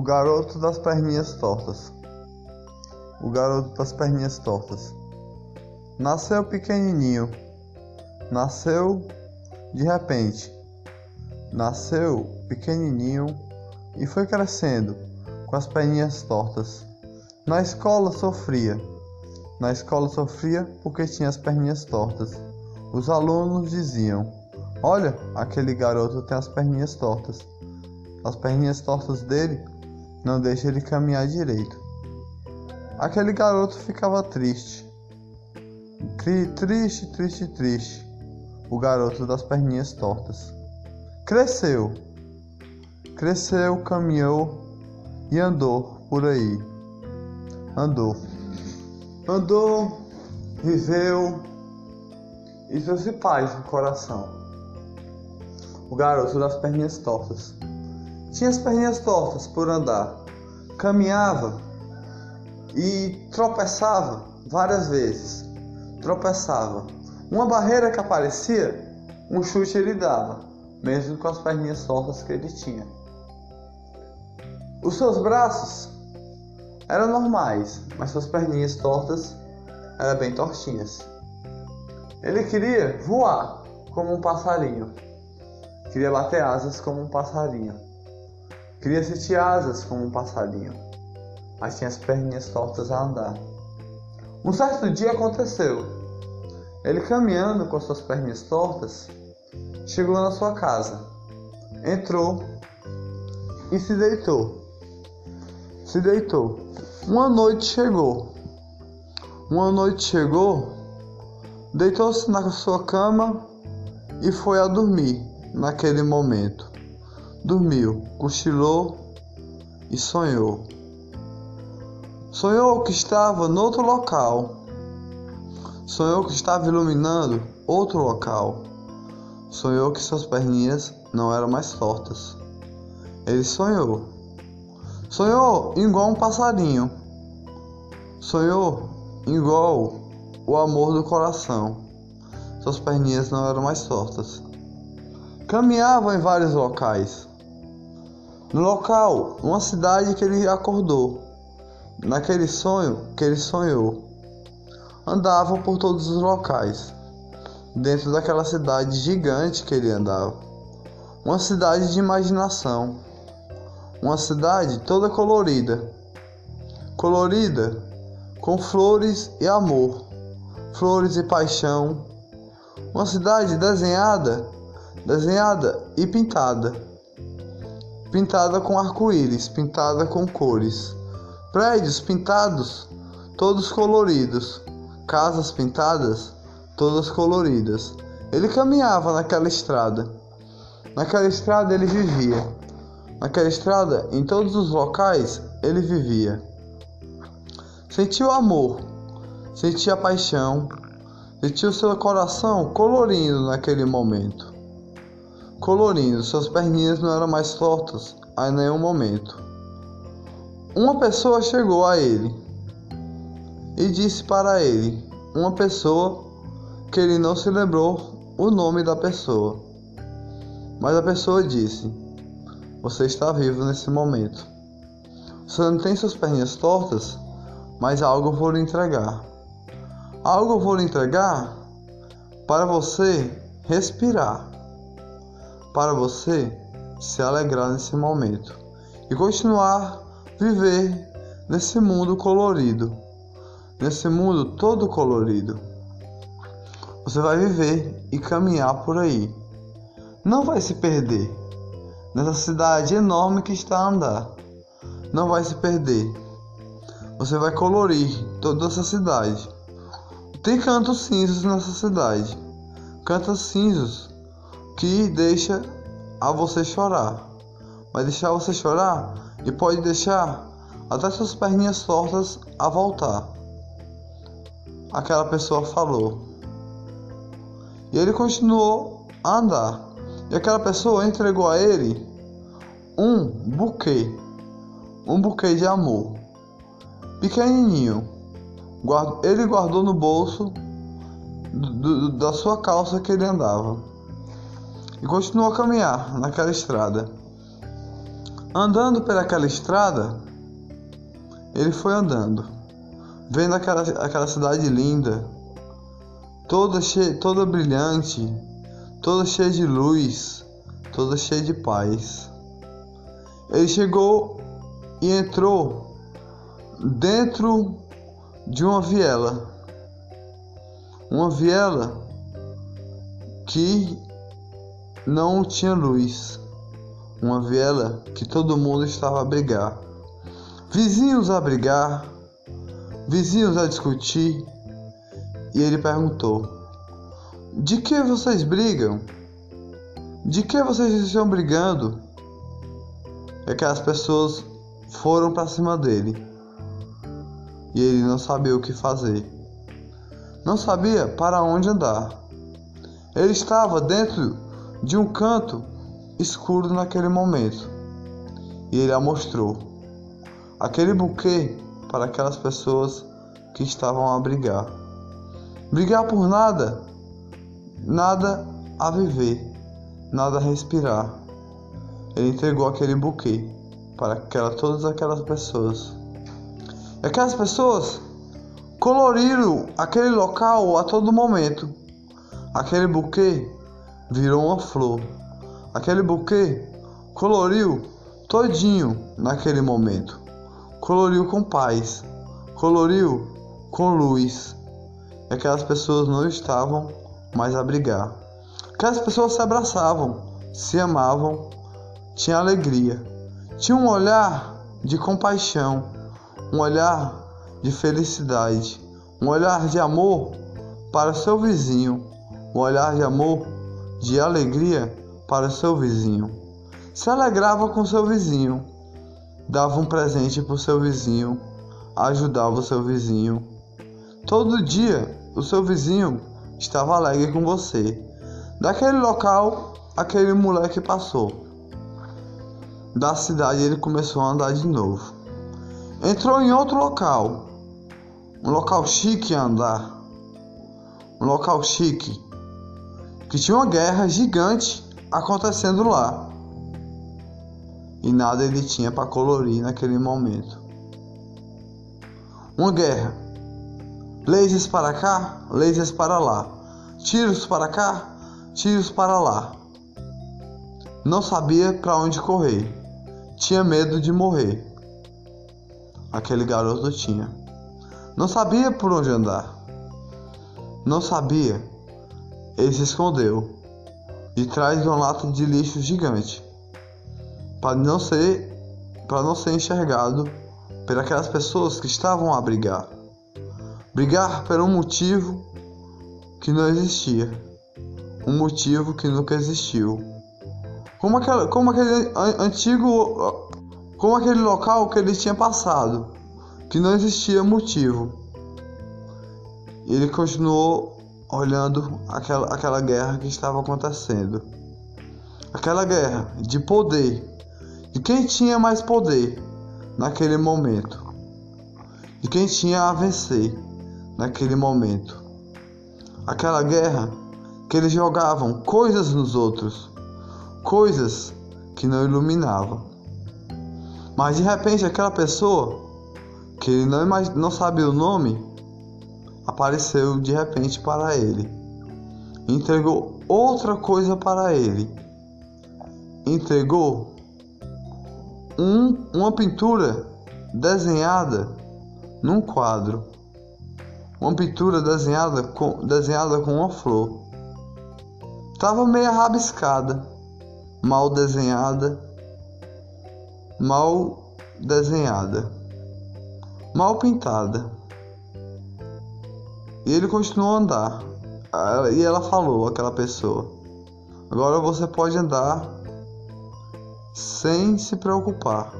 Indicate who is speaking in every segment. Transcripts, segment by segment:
Speaker 1: O garoto das perninhas tortas. O garoto das perninhas tortas. Nasceu pequenininho. Nasceu de repente. Nasceu pequenininho e foi crescendo com as perninhas tortas. Na escola sofria. Na escola sofria porque tinha as perninhas tortas. Os alunos diziam: Olha, aquele garoto tem as perninhas tortas. As perninhas tortas dele não deixa ele caminhar direito. Aquele garoto ficava triste. Tri, triste, triste, triste. O garoto das perninhas tortas. Cresceu. Cresceu, caminhou e andou por aí. Andou. Andou, viveu e trouxe paz no coração. O garoto das perninhas tortas. Tinha as perninhas tortas por andar. Caminhava e tropeçava várias vezes. Tropeçava. Uma barreira que aparecia, um chute ele dava, mesmo com as perninhas tortas que ele tinha. Os seus braços eram normais, mas suas perninhas tortas eram bem tortinhas. Ele queria voar como um passarinho. Queria bater asas como um passarinho. Queria sentir asas como um passarinho, mas tinha as perninhas tortas a andar. Um certo dia aconteceu. Ele caminhando com suas perninhas tortas, chegou na sua casa, entrou e se deitou. Se deitou. Uma noite chegou. Uma noite chegou, deitou-se na sua cama e foi a dormir naquele momento dormiu, cochilou e sonhou. Sonhou que estava noutro local. Sonhou que estava iluminando outro local. Sonhou que suas perninhas não eram mais tortas. Ele sonhou. Sonhou igual um passarinho. Sonhou igual o amor do coração. Suas perninhas não eram mais tortas. Caminhava em vários locais. No local, uma cidade que ele acordou, naquele sonho que ele sonhou. Andava por todos os locais, dentro daquela cidade gigante que ele andava. Uma cidade de imaginação. Uma cidade toda colorida. Colorida com flores e amor, flores e paixão. Uma cidade desenhada, desenhada e pintada pintada com arco-íris, pintada com cores. Prédios pintados, todos coloridos. Casas pintadas, todas coloridas. Ele caminhava naquela estrada. Naquela estrada ele vivia. Naquela estrada, em todos os locais, ele vivia. Sentiu amor, sentia paixão, sentiu seu coração colorindo naquele momento colorindo, suas perninhas não eram mais tortas a nenhum momento. Uma pessoa chegou a ele e disse para ele, uma pessoa que ele não se lembrou o nome da pessoa. Mas a pessoa disse: Você está vivo nesse momento. Você não tem suas perninhas tortas, mas algo eu vou lhe entregar. Algo eu vou lhe entregar para você respirar para você se alegrar nesse momento e continuar viver nesse mundo colorido, nesse mundo todo colorido. Você vai viver e caminhar por aí. Não vai se perder nessa cidade enorme que está a andar. Não vai se perder. Você vai colorir toda essa cidade. Tem cantos cinzas nessa cidade. Cantos cinzas que deixa a você chorar. Vai deixar você chorar e pode deixar até suas perninhas tortas a voltar. Aquela pessoa falou. E ele continuou a andar. E aquela pessoa entregou a ele um buquê. Um buquê de amor. Pequenininho. Ele guardou no bolso da sua calça que ele andava e continuou a caminhar naquela estrada. Andando pelaquela estrada, ele foi andando, vendo aquela, aquela cidade linda, toda cheia, toda brilhante, toda cheia de luz, toda cheia de paz. Ele chegou e entrou dentro de uma viela. Uma viela que não tinha luz. Uma viela que todo mundo estava a brigar. Vizinhos a brigar, vizinhos a discutir. E ele perguntou: De que vocês brigam? De que vocês estão brigando? É que as pessoas foram para cima dele. E ele não sabia o que fazer. Não sabia para onde andar. Ele estava dentro de um canto escuro naquele momento. E ele a mostrou. Aquele buquê para aquelas pessoas que estavam a brigar. Brigar por nada, nada a viver, nada a respirar. Ele entregou aquele buquê para aquela, todas aquelas pessoas. E aquelas pessoas coloriram aquele local a todo momento Aquele buquê virou uma flor. Aquele buquê coloriu todinho naquele momento. Coloriu com paz, coloriu com luz. E aquelas pessoas não estavam mais a brigar. Aquelas pessoas se abraçavam, se amavam, tinham alegria. Tinha um olhar de compaixão, um olhar de felicidade, um olhar de amor para seu vizinho, um olhar de amor, de alegria para seu vizinho. Se alegrava com seu vizinho, dava um presente para o seu vizinho, ajudava o seu vizinho. Todo dia o seu vizinho estava alegre com você. Daquele local, aquele moleque passou. Da cidade ele começou a andar de novo. Entrou em outro local, um local chique a andar, um local chique que tinha uma guerra gigante acontecendo lá. E nada ele tinha para colorir naquele momento. Uma guerra. Lasers para cá, lasers para lá. Tiros para cá, tiros para lá. Não sabia para onde correr. Tinha medo de morrer. Aquele garoto tinha. Não sabia por onde andar. Não sabia ele se escondeu de trás de uma lata de lixo gigante para não ser para não ser enxergado por aquelas pessoas que estavam a brigar. Brigar por um motivo que não existia, um motivo que nunca existiu. Como, aquela, como aquele antigo, como aquele local que ele tinha passado, que não existia motivo. Ele continuou olhando aquela, aquela guerra que estava acontecendo. Aquela guerra de poder, de quem tinha mais poder naquele momento, de quem tinha a vencer naquele momento. Aquela guerra que eles jogavam coisas nos outros, coisas que não iluminavam. Mas de repente aquela pessoa que ele não, não sabia o nome apareceu de repente para ele. Entregou outra coisa para ele. Entregou um, uma pintura desenhada num quadro. Uma pintura desenhada com, desenhada com uma flor. Estava meio rabiscada, mal desenhada, mal desenhada, mal pintada. E ele continuou a andar. E ela falou, aquela pessoa: Agora você pode andar sem se preocupar.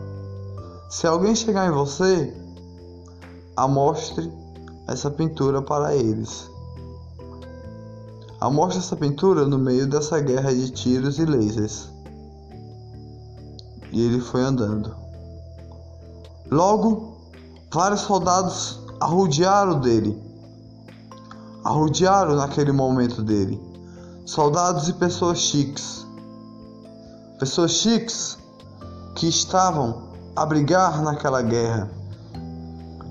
Speaker 1: Se alguém chegar em você, amostre essa pintura para eles. Amostre essa pintura no meio dessa guerra de tiros e lasers. E ele foi andando. Logo, vários soldados arrodearam dele arrodearam naquele momento dele soldados e pessoas chiques. Pessoas chiques que estavam a brigar naquela guerra,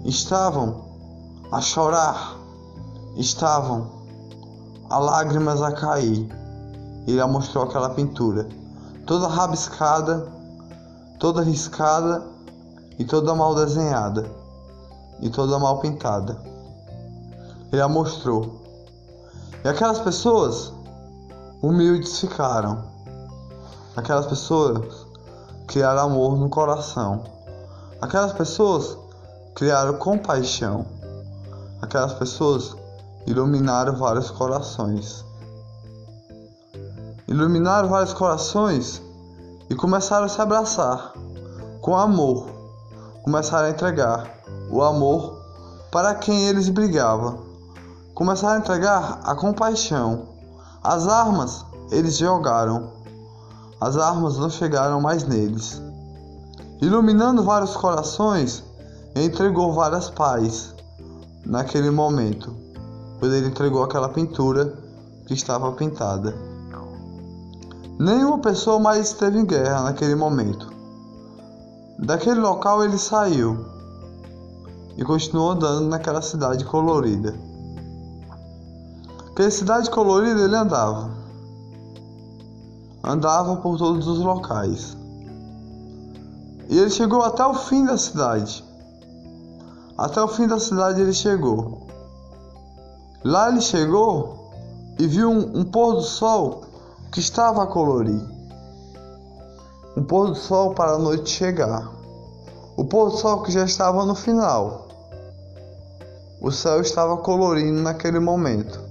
Speaker 1: estavam a chorar, estavam a lágrimas a cair. Ele mostrou aquela pintura, toda rabiscada, toda riscada e toda mal desenhada e toda mal pintada. Ele a mostrou. E aquelas pessoas humildes ficaram. Aquelas pessoas criaram amor no coração. Aquelas pessoas criaram compaixão. Aquelas pessoas iluminaram vários corações. Iluminaram vários corações e começaram a se abraçar com amor. Começaram a entregar o amor para quem eles brigavam. Começaram a entregar a compaixão. As armas eles jogaram as armas não chegaram mais neles. Iluminando vários corações, entregou várias paz naquele momento, pois ele entregou aquela pintura que estava pintada. Nenhuma pessoa mais esteve em guerra naquele momento. Daquele local ele saiu e continuou andando naquela cidade colorida. Aquela cidade colorida ele andava andava por todos os locais. E ele chegou até o fim da cidade. Até o fim da cidade ele chegou. Lá ele chegou e viu um, um pôr do sol que estava a colorir. Um pôr do sol para a noite chegar. O pôr do sol que já estava no final. O céu estava colorindo naquele momento.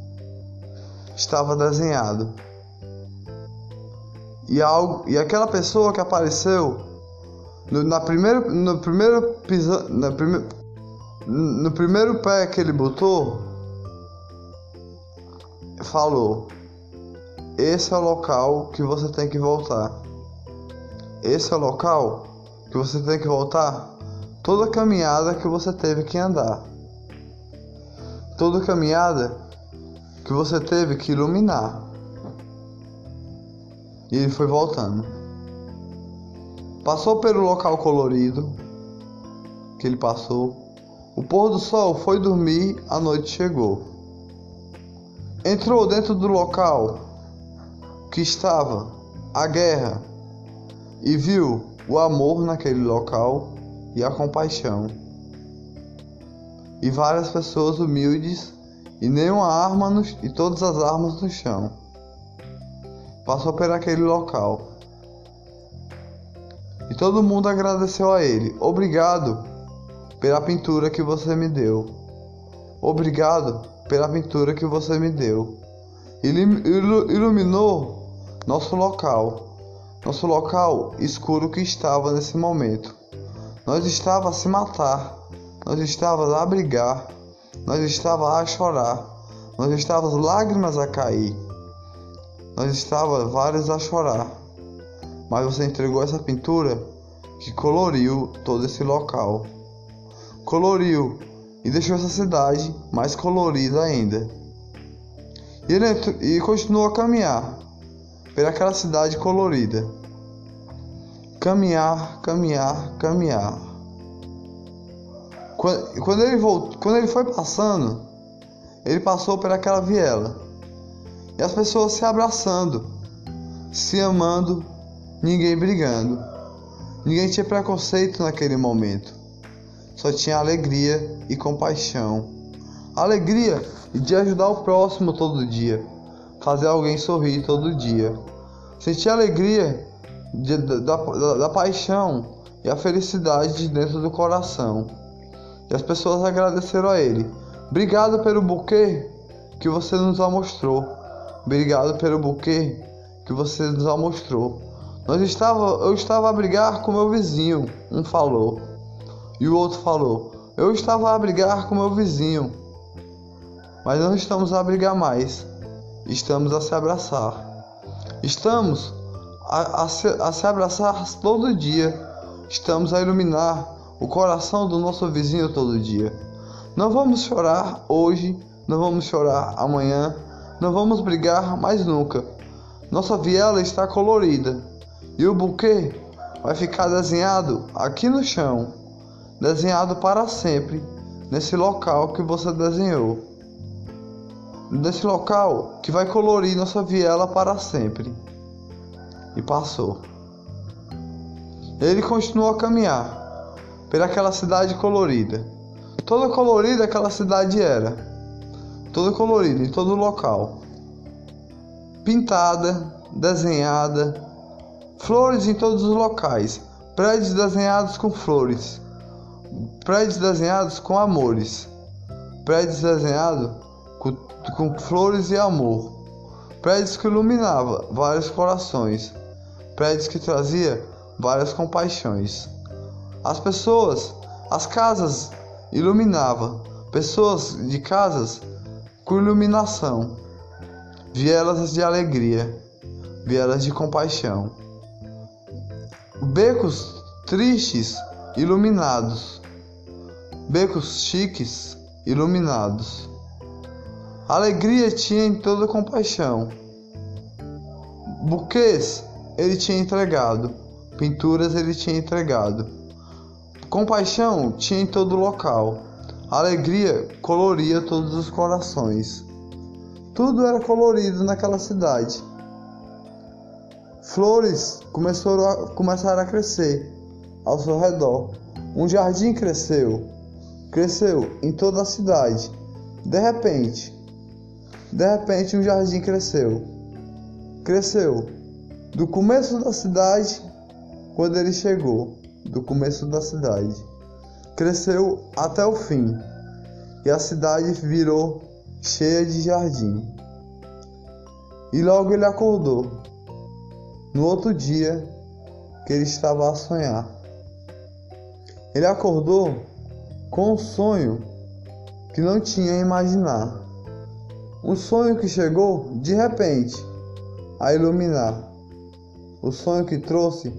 Speaker 1: Estava desenhado. E, algo, e aquela pessoa que apareceu no, na primeiro, no primeiro pisa, na prime, no primeiro pé que ele botou, falou: Esse é o local que você tem que voltar. Esse é o local que você tem que voltar toda caminhada que você teve que andar. Toda caminhada que você teve que iluminar. E ele foi voltando. Passou pelo local colorido que ele passou. O pôr do sol foi dormir, a noite chegou. Entrou dentro do local que estava a guerra e viu o amor naquele local e a compaixão. E várias pessoas humildes e nenhuma arma e todas as armas no chão passou por aquele local. E todo mundo agradeceu a ele. Obrigado pela pintura que você me deu. Obrigado pela pintura que você me deu. Ele iluminou nosso local. Nosso local escuro que estava nesse momento. Nós estava a se matar. Nós estávamos a brigar. Nós estávamos a chorar. Nós estávamos lágrimas a cair. Nós estava vários a chorar, mas você entregou essa pintura que coloriu todo esse local. Coloriu e deixou essa cidade mais colorida ainda. E ele e continuou a caminhar pelaquela cidade colorida. Caminhar, caminhar, caminhar. Quando, quando ele voltou, quando ele foi passando, ele passou por aquela viela e as pessoas se abraçando, se amando, ninguém brigando. Ninguém tinha preconceito naquele momento. Só tinha alegria e compaixão. Alegria de ajudar o próximo todo dia. Fazer alguém sorrir todo dia. Sentir alegria de, da, da, da paixão e a felicidade de dentro do coração. E as pessoas agradeceram a ele. Obrigado pelo buquê que você nos mostrou. Obrigado pelo buquê que você nos mostrou. Nós estava, eu estava a brigar com meu vizinho, um falou. E o outro falou: Eu estava a brigar com meu vizinho. Mas não estamos a brigar mais. Estamos a se abraçar. Estamos a, a, se, a se abraçar todo dia. Estamos a iluminar o coração do nosso vizinho todo dia. Não vamos chorar hoje, não vamos chorar amanhã, não vamos brigar mais nunca. Nossa viela está colorida e o buquê vai ficar desenhado aqui no chão, desenhado para sempre nesse local que você desenhou. Nesse local que vai colorir nossa viela para sempre. E passou. Ele continuou a caminhar pelaquela cidade colorida. Toda colorida aquela cidade era. Toda colorida em todo local. Pintada, desenhada, flores em todos os locais, prédios desenhados com flores, prédios desenhados com amores, prédios desenhados com, com flores e amor, prédios que iluminava vários corações, prédios que trazia várias compaixões. As pessoas, as casas iluminava, pessoas de casas com iluminação, vielas de alegria, vielas de compaixão. Becos tristes iluminados, becos chiques iluminados. Alegria tinha em toda compaixão. Buquês ele tinha entregado, pinturas ele tinha entregado. Compaixão tinha em todo local. Alegria coloria todos os corações. Tudo era colorido naquela cidade. Flores a, começaram a crescer ao seu redor. Um jardim cresceu, cresceu em toda a cidade. De repente, de repente um jardim cresceu. Cresceu do começo da cidade quando ele chegou, do começo da cidade. Cresceu até o fim. E a cidade virou cheia de jardim. E logo ele acordou no outro dia que ele estava a sonhar. Ele acordou com um sonho que não tinha a imaginar. Um sonho que chegou de repente a iluminar. O sonho que trouxe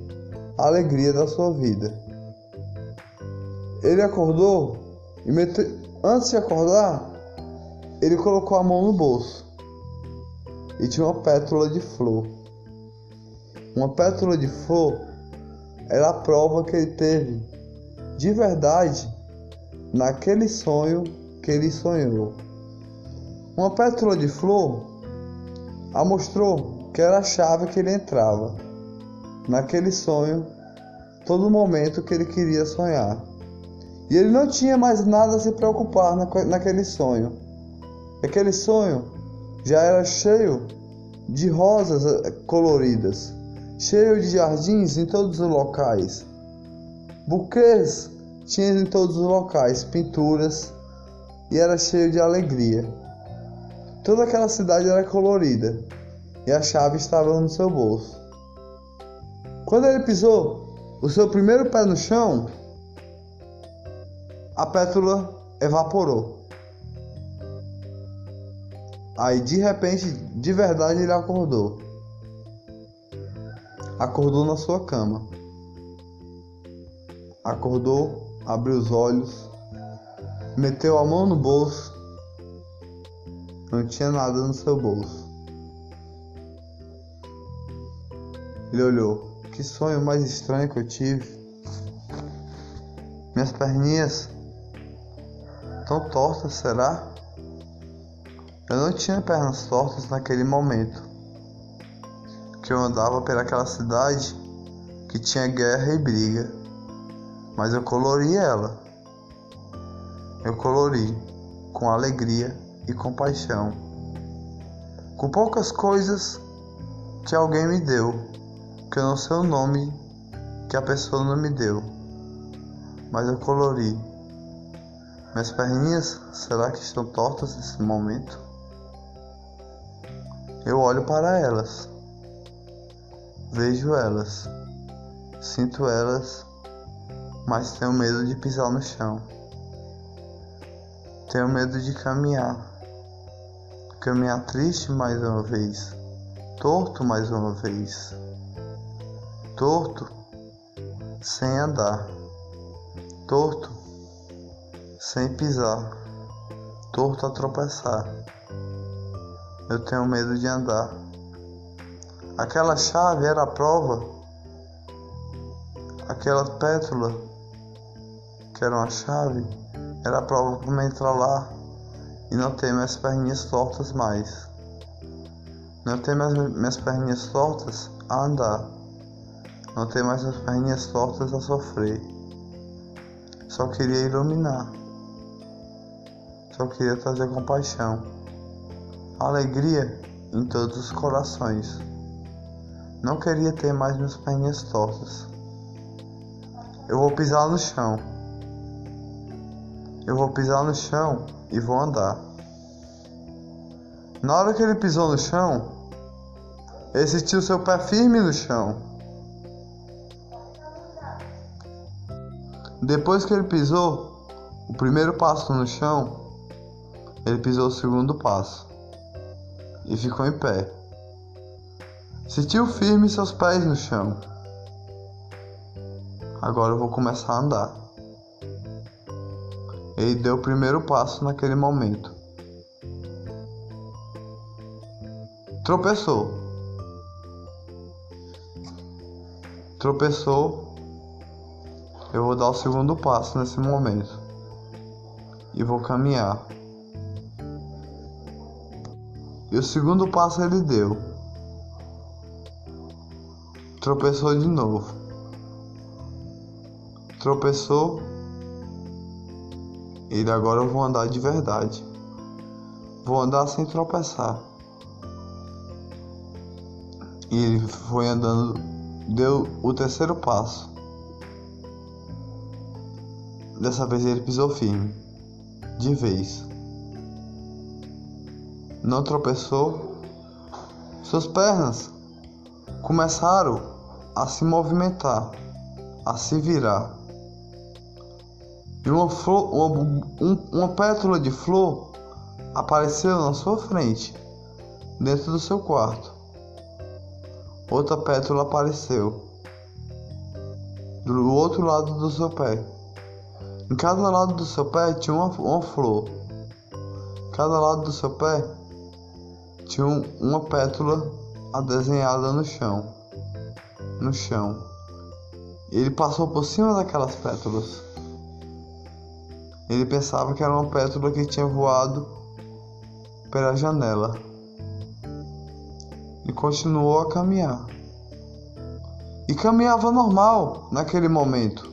Speaker 1: alegria da sua vida. Ele acordou e antes de acordar, ele colocou a mão no bolso e tinha uma pétala de flor. Uma pétala de flor era a prova que ele teve de verdade naquele sonho que ele sonhou. Uma pétala de flor a mostrou que era a chave que ele entrava naquele sonho, todo momento que ele queria sonhar. E ele não tinha mais nada a se preocupar naquele sonho. Aquele sonho já era cheio de rosas eh, coloridas cheio de jardins em todos os locais. Buquês tinha em todos os locais, pinturas e era cheio de alegria. Toda aquela cidade era colorida e a chave estava no seu bolso. Quando ele pisou o seu primeiro pé no chão, a pétula evaporou. Aí de repente, de verdade, ele acordou acordou na sua cama. Acordou, abriu os olhos, meteu a mão no bolso. Não tinha nada no seu bolso. Ele olhou. Que sonho mais estranho que eu tive. Minhas perninhas tão tortas, será? Eu não tinha pernas tortas naquele momento que eu andava pelaquela cidade que tinha guerra e briga, mas eu colori ela. Eu colori com alegria e compaixão, com poucas coisas que alguém me deu, que eu não sei o nome que a pessoa não me deu, mas eu colori. Minhas perninhas, será que estão tortas nesse momento? Eu olho para elas. Vejo elas, sinto elas, mas tenho medo de pisar no chão. Tenho medo de caminhar. Caminhar triste mais uma vez, torto mais uma vez. Torto sem andar. Torto sem pisar. Torto a tropeçar. Eu tenho medo de andar. Aquela chave era a prova aquela pétala, que era uma chave, era a prova para entrar lá e não ter minhas perninhas tortas mais. Não ter mais minhas perninhas tortas a andar. Não ter mais minhas perninhas tortas a sofrer. Só queria iluminar. Só queria trazer compaixão. Alegria em todos os corações. Não queria ter mais minhas perninhas tortas. Eu vou pisar no chão. Eu vou pisar no chão e vou andar. Na hora que ele pisou no chão, ele sentiu seu pé firme no chão. Depois que ele pisou o primeiro passo no chão, ele pisou o segundo passo e ficou em pé. Sentiu firme seus pés no chão. Agora eu vou começar a andar. Ele deu o primeiro passo naquele momento. Tropeçou. Tropeçou. Eu vou dar o segundo passo nesse momento. E vou caminhar. E o segundo passo ele deu tropeçou de novo. Tropeçou. E agora eu vou andar de verdade. Vou andar sem tropeçar. E ele foi andando, deu o terceiro passo. Dessa vez ele pisou firme, de vez. Não tropeçou. Suas pernas começaram a se movimentar, a se virar. E uma, flor, uma, um, uma pétala de flor apareceu na sua frente, dentro do seu quarto. Outra pétala apareceu do outro lado do seu pé. Em cada lado do seu pé tinha uma, uma flor. Cada lado do seu pé tinha um, uma pétala a desenhada no chão. No chão. Ele passou por cima daquelas pétalas. Ele pensava que era uma pétala que tinha voado pela janela. E continuou a caminhar. E caminhava normal naquele momento.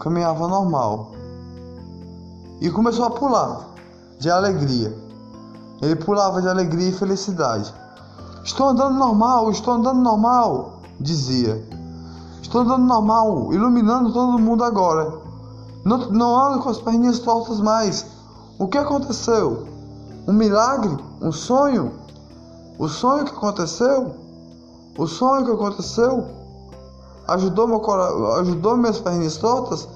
Speaker 1: Caminhava normal. E começou a pular de alegria. Ele pulava de alegria e felicidade. Estou andando normal, estou andando normal, dizia. Estou andando normal, iluminando todo mundo agora. Não, não ando com as perninhas tortas mais. O que aconteceu? Um milagre? Um sonho? O sonho que aconteceu? O sonho que aconteceu? Ajudou, meu ajudou minhas perninhas tortas?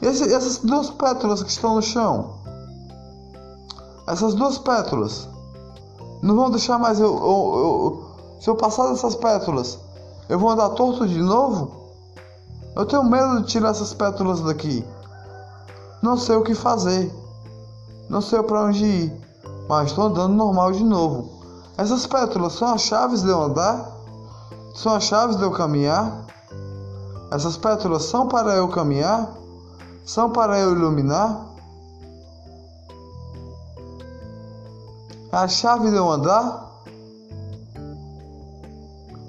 Speaker 1: E esse, essas duas pétalas que estão no chão? Essas duas pétalas não vão deixar mais eu, eu, eu, Se eu passar dessas pétalas, eu vou andar torto de novo? Eu tenho medo de tirar essas pétalas daqui. Não sei o que fazer. Não sei para onde ir. Mas estou andando normal de novo. Essas pétalas são as chaves de eu andar? São as chaves de eu caminhar? Essas pétalas são para eu caminhar? São para eu iluminar? A chave de eu andar?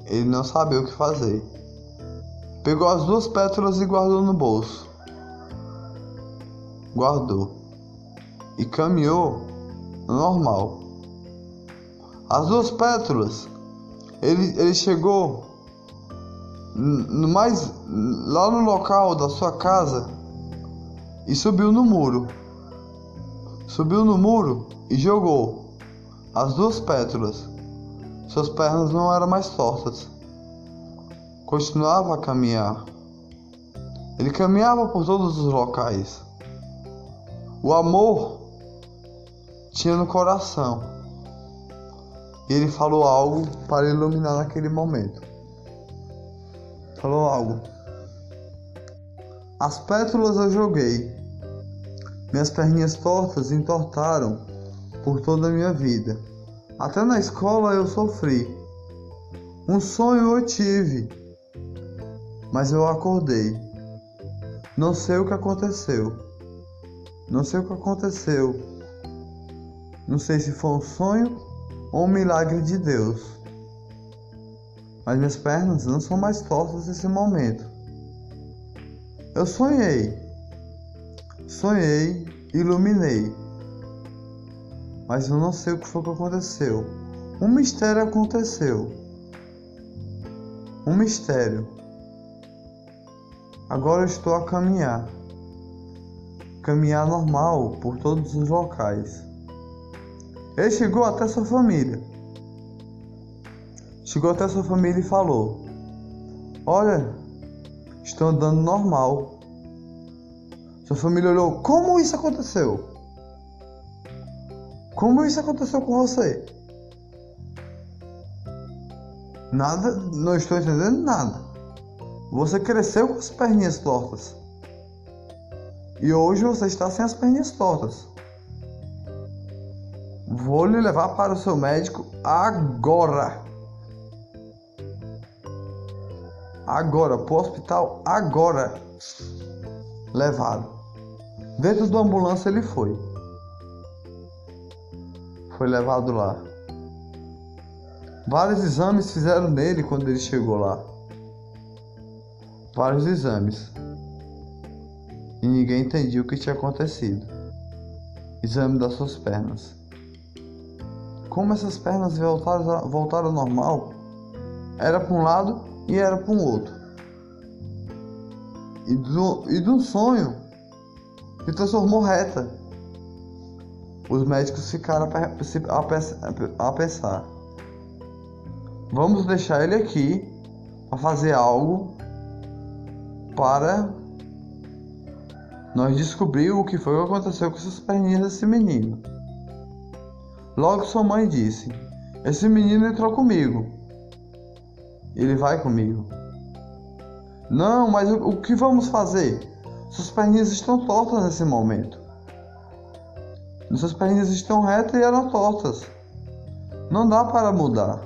Speaker 1: Ele não sabia o que fazer. Pegou as duas pétalas e guardou no bolso. Guardou. E caminhou normal. As duas pétalas. Ele, ele chegou no mais lá no local da sua casa e subiu no muro. Subiu no muro e jogou as duas pétalas. Suas pernas não eram mais tortas. Continuava a caminhar. Ele caminhava por todos os locais. O amor tinha no coração. E ele falou algo para iluminar naquele momento. Falou algo. As pétalas eu joguei. Minhas perninhas tortas entortaram por toda a minha vida. Até na escola eu sofri. Um sonho eu tive. mas eu acordei. Não sei o que aconteceu. Não sei o que aconteceu. Não sei se foi um sonho ou um milagre de Deus. Mas minhas pernas não são mais tortas nesse momento. Eu sonhei. Sonhei, iluminei. Mas eu não sei o que foi que aconteceu. Um mistério aconteceu. Um mistério. Agora eu estou a caminhar. Caminhar normal por todos os locais. Ele chegou até sua família. Chegou até sua família e falou: Olha, estou andando normal. Sua família olhou: Como isso aconteceu? Como isso aconteceu com você? Nada, não estou entendendo nada. Você cresceu com as perninhas tortas. E hoje você está sem as perninhas tortas. Vou lhe levar para o seu médico agora. Agora, para o hospital agora. Levado. Dentro da ambulância ele foi. Foi levado lá. Vários exames fizeram nele quando ele chegou lá. Vários exames. E ninguém entendia o que tinha acontecido. Exame das suas pernas. Como essas pernas voltaram, voltaram ao normal, era para um lado e era para um outro. E do, e do sonho se transformou reta. Os médicos ficaram a pensar: vamos deixar ele aqui para fazer algo para nós descobrir o que foi que aconteceu com essas perninhas desse menino. Logo sua mãe disse: Esse menino entrou comigo. Ele vai comigo. Não, mas o, o que vamos fazer? Suas perninhas estão tortas nesse momento. Suas perninhas estão retas e eram tortas. Não dá para mudar.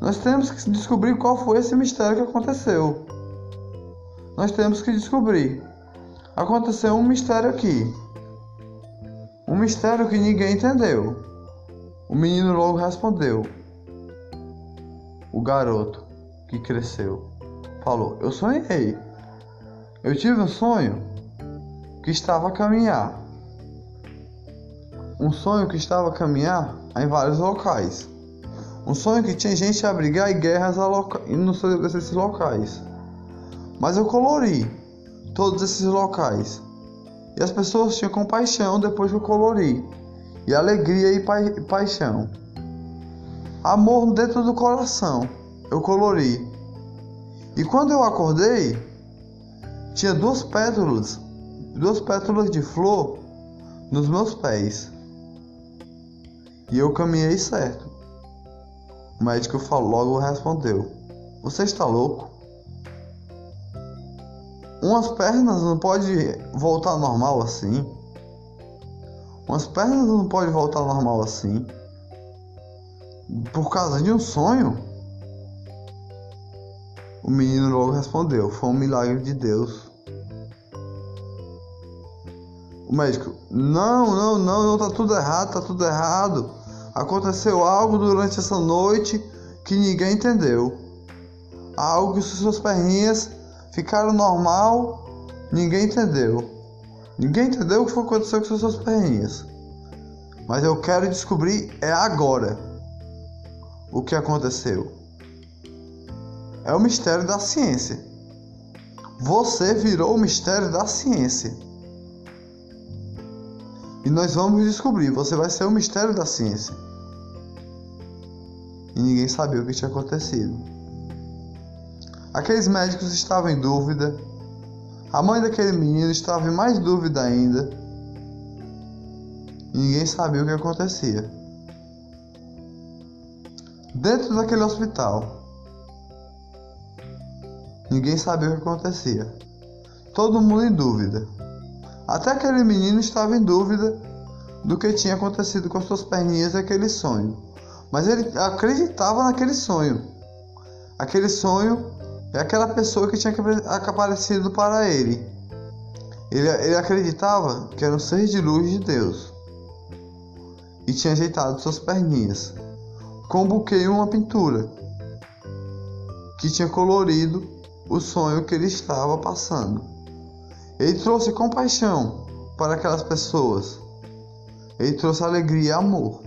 Speaker 1: Nós temos que descobrir qual foi esse mistério que aconteceu. Nós temos que descobrir. Aconteceu um mistério aqui. Um mistério que ninguém entendeu. O menino logo respondeu. O garoto que cresceu falou: Eu sonhei. Eu tive um sonho que estava a caminhar. Um sonho que estava a caminhar em vários locais. Um sonho que tinha gente a brigar e guerras a loca... nesses locais. Mas eu colori todos esses locais e as pessoas tinham compaixão depois que eu colori. E alegria e pa paixão. Amor dentro do coração. Eu colori. E quando eu acordei, tinha duas pétalas, duas pétalas de flor nos meus pés. E eu caminhei certo. O médico falou, logo respondeu: Você está louco? Umas pernas não pode voltar normal assim. Umas pernas não pode voltar normal assim. Por causa de um sonho? O menino logo respondeu: Foi um milagre de Deus. O médico: Não, não, não, não, tá tudo errado, tá tudo errado. Aconteceu algo durante essa noite que ninguém entendeu. Algo que suas perninhas ficaram normal, ninguém entendeu. Ninguém entendeu o que foi aconteceu com suas perninhas. Mas eu quero descobrir é agora o que aconteceu. É o mistério da ciência. Você virou o mistério da ciência. E nós vamos descobrir, você vai ser o mistério da ciência. E ninguém sabia o que tinha acontecido. Aqueles médicos estavam em dúvida. A mãe daquele menino estava em mais dúvida ainda. E ninguém sabia o que acontecia. Dentro daquele hospital, ninguém sabia o que acontecia. Todo mundo em dúvida. Até aquele menino estava em dúvida do que tinha acontecido com as suas perninhas e aquele sonho. Mas ele acreditava naquele sonho. Aquele sonho é aquela pessoa que tinha aparecido para ele. ele. Ele acreditava que era um ser de luz de Deus e tinha ajeitado suas perninhas com buquê e uma pintura que tinha colorido o sonho que ele estava passando. Ele trouxe compaixão para aquelas pessoas. Ele trouxe alegria e amor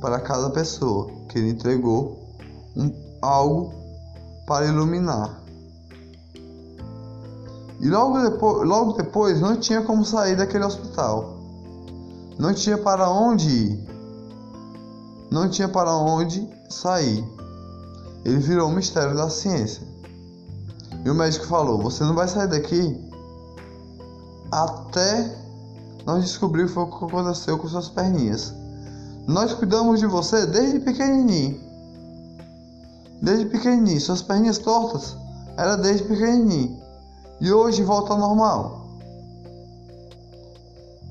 Speaker 1: para cada pessoa que ele entregou um, algo para iluminar. E logo depois, logo depois não tinha como sair daquele hospital. Não tinha para onde ir. Não tinha para onde sair. Ele virou o mistério da ciência. E o médico falou: Você não vai sair daqui até nós descobrir o que aconteceu com suas perninhas. Nós cuidamos de você desde pequenininho. Desde pequenininho. Suas perninhas tortas era desde pequenininho. E hoje volta ao normal.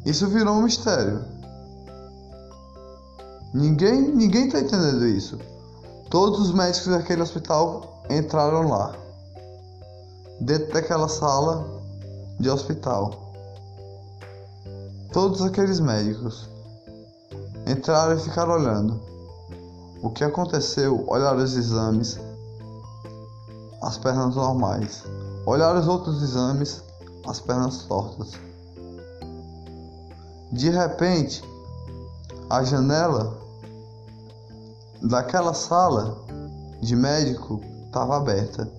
Speaker 1: Isso virou um mistério. Ninguém, ninguém tá entendendo isso. Todos os médicos daquele hospital entraram lá, dentro daquela sala de hospital. Todos aqueles médicos entraram e ficaram olhando. O que aconteceu? Olharam os exames, as pernas normais. Olharam os outros exames, as pernas tortas. De repente, a janela daquela sala de médico estava aberta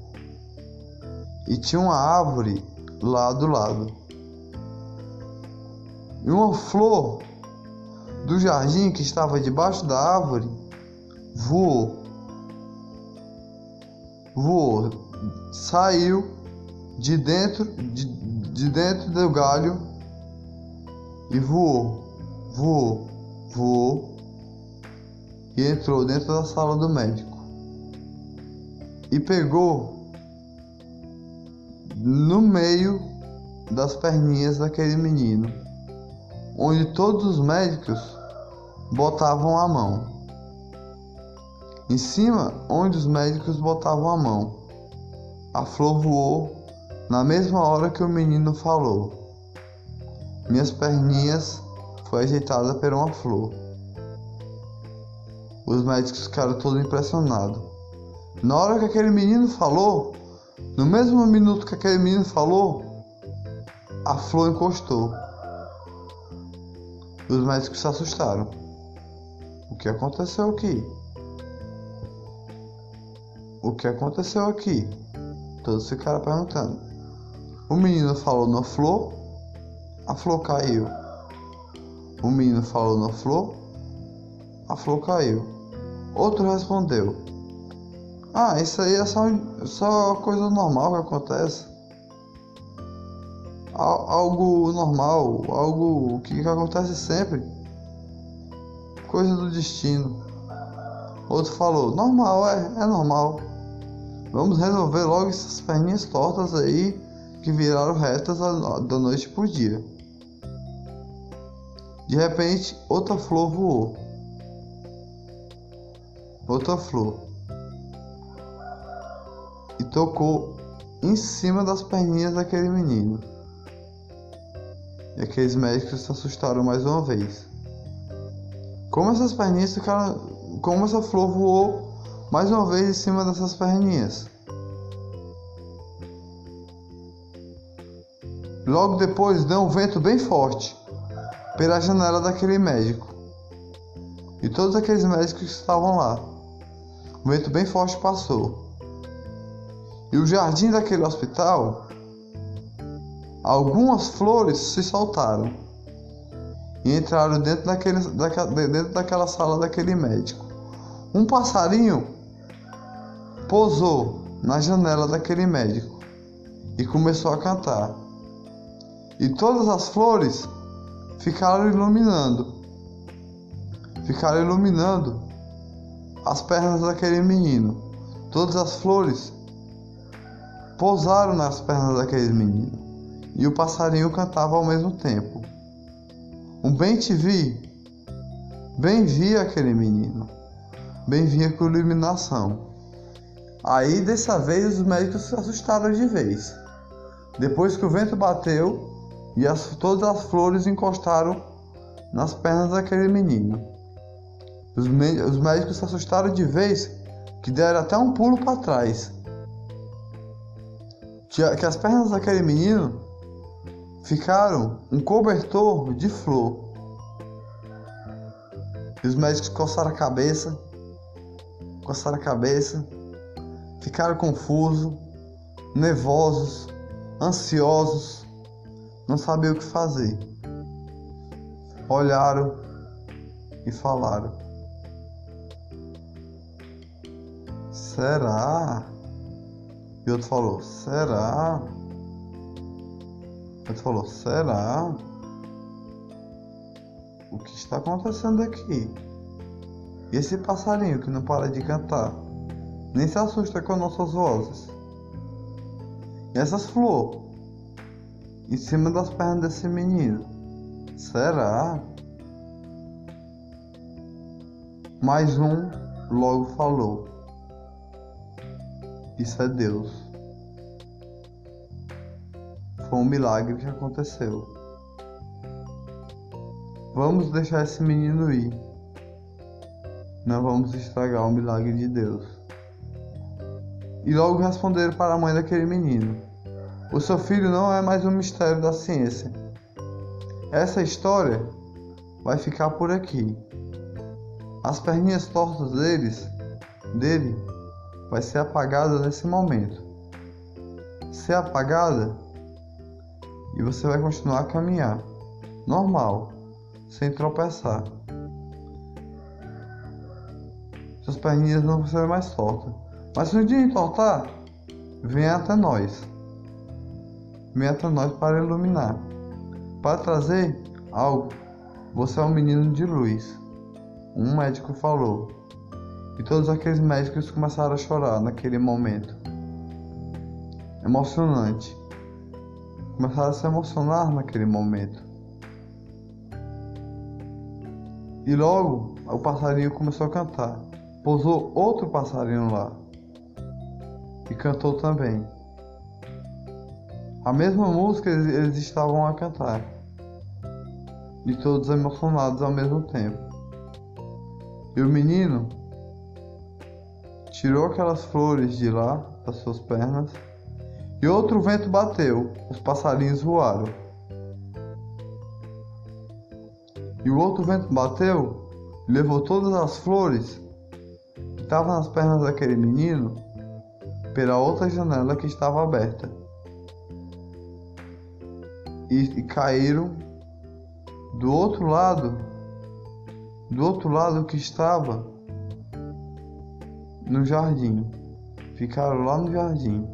Speaker 1: e tinha uma árvore lá do lado. E uma flor do jardim que estava debaixo da árvore voou. Voou, saiu de dentro de, de dentro do galho e voou, voou, voou e entrou dentro da sala do médico e pegou no meio das perninhas daquele menino, onde todos os médicos botavam a mão. Em cima, onde os médicos botavam a mão, a flor voou na mesma hora que o menino falou. Minhas perninhas foi ajeitada por uma flor. Os médicos ficaram todos impressionados. Na hora que aquele menino falou, no mesmo minuto que aquele menino falou, a flor encostou. Os médicos se assustaram. O que aconteceu aqui? O que aconteceu aqui? Todos ficaram perguntando. O menino falou na flor, a flor caiu. O menino falou na flor, a flor caiu. Outro respondeu: Ah, isso aí é só, só coisa normal que acontece. Algo normal, algo que acontece sempre. Coisa do destino. Outro falou: Normal, é, é normal. Vamos resolver logo essas perninhas tortas aí que viraram retas da noite pro dia. De repente, outra flor voou outra flor e tocou em cima das perninhas daquele menino. E aqueles médicos se assustaram mais uma vez. Como essas perninhas ficaram. Como essa flor voou mais uma vez em cima dessas perninhas. Logo depois deu um vento bem forte pela janela daquele médico. E todos aqueles médicos que estavam lá um vento bem forte passou. E o jardim daquele hospital, algumas flores se soltaram e entraram dentro, daquele, daquela, dentro daquela sala daquele médico. Um passarinho pousou na janela daquele médico e começou a cantar. E todas as flores ficaram iluminando. Ficaram iluminando as pernas daquele menino. Todas as flores pousaram nas pernas daquele menino, e o passarinho cantava ao mesmo tempo. Um bem te vi, bem vi aquele menino, bem vinha com iluminação. Aí dessa vez os médicos se assustaram de vez. Depois que o vento bateu e as, todas as flores encostaram nas pernas daquele menino. Os, os médicos se assustaram de vez que deram até um pulo para trás. Que, que as pernas daquele menino ficaram um cobertor de flor. E os médicos coçaram a cabeça, coçaram a cabeça, ficaram confusos, nervosos, ansiosos, não sabiam o que fazer. Olharam e falaram: Será? E outro falou: Será? Outro falou: Será? O que está acontecendo aqui? E esse passarinho que não para de cantar, nem se assusta com nossas vozes. E essas flores em cima das pernas desse menino, será? Mais um logo falou: Isso é Deus. Foi um milagre que aconteceu. Vamos deixar esse menino ir. Não vamos estragar o milagre de Deus. E logo responderam para a mãe daquele menino: O seu filho não é mais um mistério da ciência. Essa história vai ficar por aqui. As perninhas tortas deles, dele vai ser apagada nesse momento. Ser apagada e você vai continuar a caminhar normal, sem tropeçar. Suas perninhas não vão ser mais tortas. Mas se um dia entortar, venha até nós. Até nós para iluminar. Para trazer algo. Você é um menino de luz. Um médico falou. E todos aqueles médicos começaram a chorar naquele momento. Emocionante começaram a se emocionar naquele momento. E logo o passarinho começou a cantar. Pousou outro passarinho lá e cantou também. A mesma música eles, estavam a cantar. E todos emocionados ao mesmo tempo. E o menino tirou aquelas flores de lá das suas pernas e outro vento bateu, os passarinhos voaram. E o outro vento bateu levou todas as flores que estavam nas pernas daquele menino pela outra janela que estava aberta. E, e caíram do outro lado, do outro lado que estava no jardim. Ficaram lá no jardim.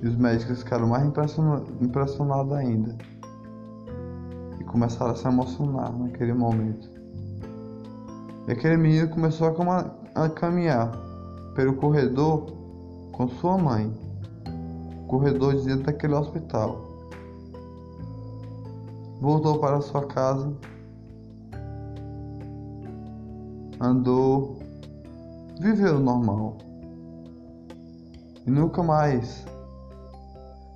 Speaker 1: E os médicos ficaram mais impressionados ainda. E começaram a se emocionar naquele momento. E aquele menino começou a, a caminhar pelo corredor com sua mãe. Corredor de dentro daquele hospital. Voltou para sua casa. Andou. Viveu normal. E nunca mais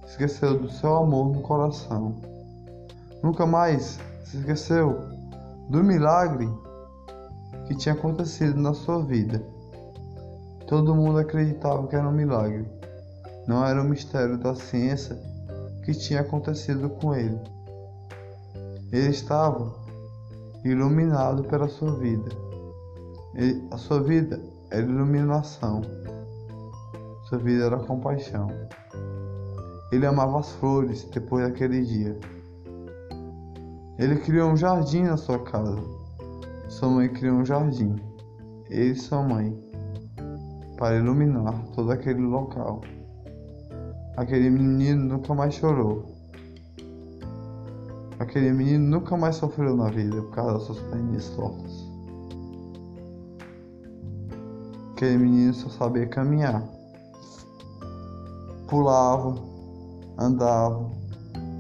Speaker 1: esqueceu do seu amor no coração. Nunca mais se esqueceu do milagre que tinha acontecido na sua vida. Todo mundo acreditava que era um milagre. Não era um mistério da ciência que tinha acontecido com ele. Ele estava iluminado pela sua vida. Ele, a sua vida era iluminação. Sua vida era compaixão. Ele amava as flores depois daquele dia. Ele criou um jardim na sua casa. Sua mãe criou um jardim. Ele e sua mãe. Para iluminar todo aquele local. Aquele menino nunca mais chorou. Aquele menino nunca mais sofreu na vida por causa das suas perninhas tortas. Aquele menino só sabia caminhar. Pulava, andava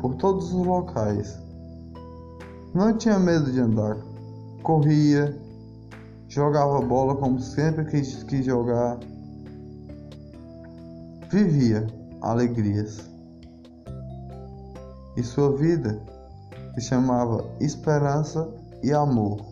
Speaker 1: por todos os locais. Não tinha medo de andar, corria, jogava bola como sempre quis, quis jogar, vivia alegrias. E sua vida se chamava esperança e amor.